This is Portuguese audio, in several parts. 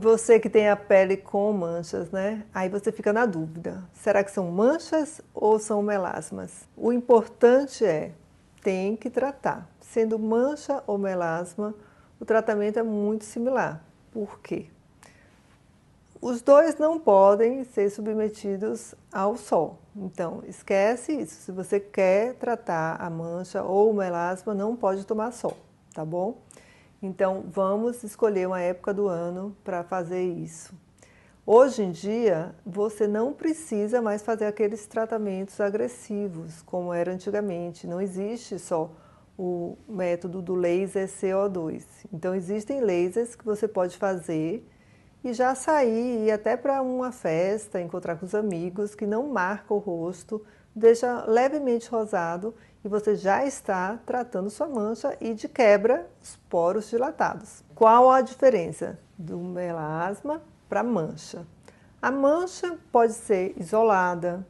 Você que tem a pele com manchas, né? Aí você fica na dúvida: será que são manchas ou são melasmas? O importante é tem que tratar. Sendo mancha ou melasma, o tratamento é muito similar. Por quê? Os dois não podem ser submetidos ao sol. Então, esquece isso. Se você quer tratar a mancha ou o melasma, não pode tomar sol, tá bom? Então, vamos escolher uma época do ano para fazer isso. Hoje em dia, você não precisa mais fazer aqueles tratamentos agressivos como era antigamente. Não existe só o método do laser CO2. Então, existem lasers que você pode fazer e já sair, ir até para uma festa, encontrar com os amigos, que não marca o rosto, deixa levemente rosado e você já está tratando sua mancha e de quebra os poros dilatados. Qual a diferença do melasma para mancha? A mancha pode ser isolada,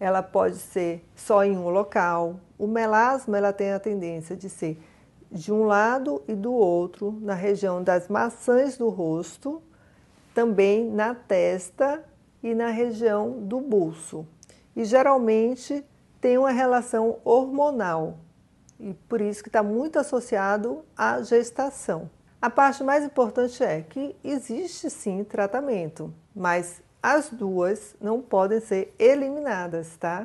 ela pode ser só em um local. O melasma ela tem a tendência de ser de um lado e do outro, na região das maçãs do rosto, também na testa e na região do buço. E geralmente tem uma relação hormonal e por isso que está muito associado à gestação. A parte mais importante é que existe sim tratamento, mas as duas não podem ser eliminadas, tá?